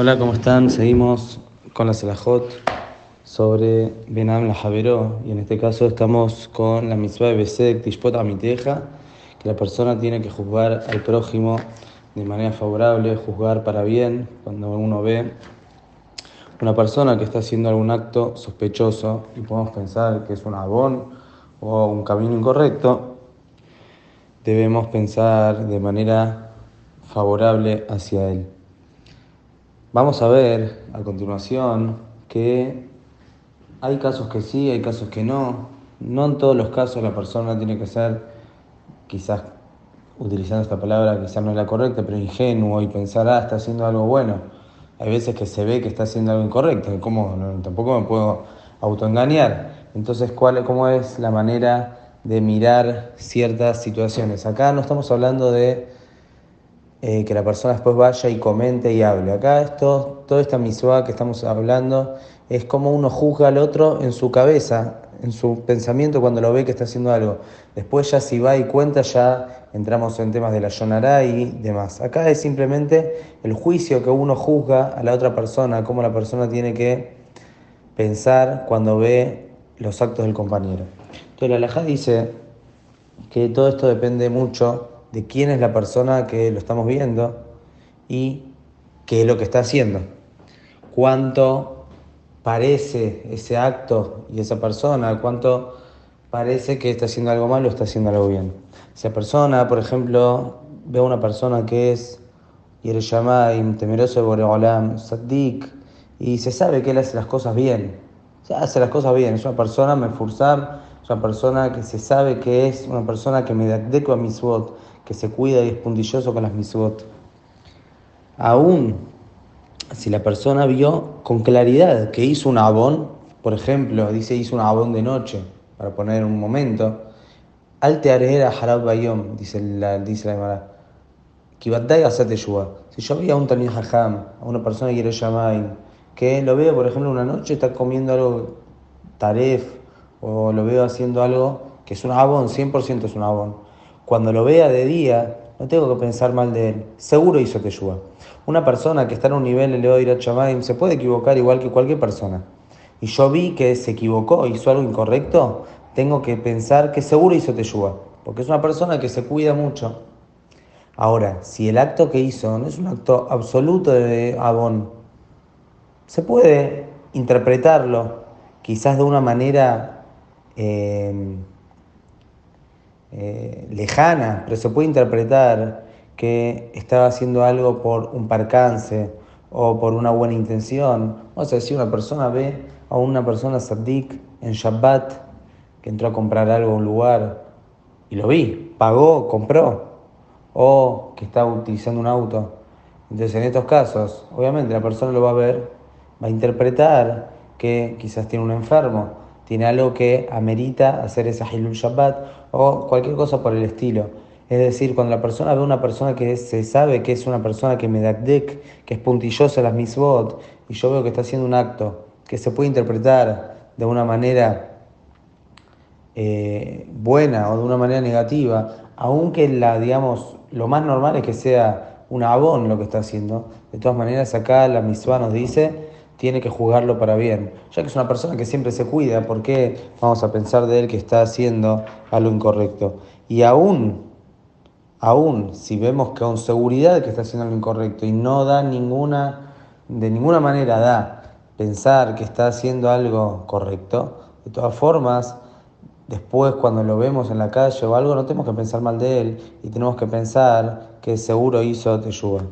Hola, ¿cómo están? Seguimos con la Selajot sobre Benam la Javeró y en este caso estamos con la mitzvah de Besek Tishpot Amiteja, que la persona tiene que juzgar al prójimo de manera favorable, juzgar para bien cuando uno ve una persona que está haciendo algún acto sospechoso y podemos pensar que es un abón o un camino incorrecto, debemos pensar de manera favorable hacia él. Vamos a ver a continuación que hay casos que sí, hay casos que no. No en todos los casos la persona tiene que ser, quizás utilizando esta palabra, quizás no es la correcta, pero ingenuo y pensar, ah, está haciendo algo bueno. Hay veces que se ve que está haciendo algo incorrecto, ¿cómo? tampoco me puedo autoengañar. Entonces, ¿cuál, ¿cómo es la manera de mirar ciertas situaciones? Acá no estamos hablando de eh, que la persona después vaya y comente y hable. Acá esto, toda esta misua que estamos hablando es como uno juzga al otro en su cabeza, en su pensamiento cuando lo ve que está haciendo algo. Después ya si va y cuenta ya entramos en temas de la yonará y demás. Acá es simplemente el juicio que uno juzga a la otra persona, cómo la persona tiene que pensar cuando ve los actos del compañero. Entonces la alajá dice que todo esto depende mucho de quién es la persona que lo estamos viendo y qué es lo que está haciendo. Cuánto parece ese acto y esa persona, cuánto parece que está haciendo algo malo o está haciendo algo bien. Esa persona, por ejemplo, ve a una persona que es temeroso de y se sabe que él hace las cosas bien. O hace las cosas bien. Es una persona, me forzar, es una persona que se sabe que es una persona que me da a mis votos que se cuida y es puntilloso con las misbot. Aún si la persona vio con claridad que hizo un abón, por ejemplo, dice hizo un abón de noche, para poner un momento, al tearera harab bayom, dice la, dice la Gemara. Si yo vi a un Tani Hajam, a una persona que quiere llamar, que lo veo, por ejemplo, una noche está comiendo algo taref, o lo veo haciendo algo que es un abón, 100% es un abón cuando lo vea de día, no tengo que pensar mal de él. Seguro hizo Teshua. Una persona que está en un nivel de Leo Chamaim se puede equivocar igual que cualquier persona. Y yo vi que se equivocó, hizo algo incorrecto, tengo que pensar que seguro hizo Teshua. Porque es una persona que se cuida mucho. Ahora, si el acto que hizo no es un acto absoluto de Abón, se puede interpretarlo quizás de una manera eh, eh, lejana, pero se puede interpretar que estaba haciendo algo por un percance o por una buena intención. O sea, si una persona ve a una persona sadik en Shabbat que entró a comprar algo a un lugar y lo vi, pagó, compró, o que está utilizando un auto. Entonces, en estos casos, obviamente la persona lo va a ver, va a interpretar que quizás tiene un enfermo tiene algo que amerita hacer esa Hilul Shabbat o cualquier cosa por el estilo. Es decir, cuando la persona ve una persona que se sabe que es una persona que me da que es puntillosa las misbot, y yo veo que está haciendo un acto que se puede interpretar de una manera eh, buena o de una manera negativa, aunque la, digamos, lo más normal es que sea un abón lo que está haciendo, de todas maneras acá la misbah nos dice tiene que jugarlo para bien. Ya que es una persona que siempre se cuida, ¿por qué vamos a pensar de él que está haciendo algo incorrecto? Y aún, aún si vemos con seguridad que está haciendo algo incorrecto y no da ninguna, de ninguna manera da pensar que está haciendo algo correcto, de todas formas, después cuando lo vemos en la calle o algo, no tenemos que pensar mal de él y tenemos que pensar que seguro hizo te ayuda.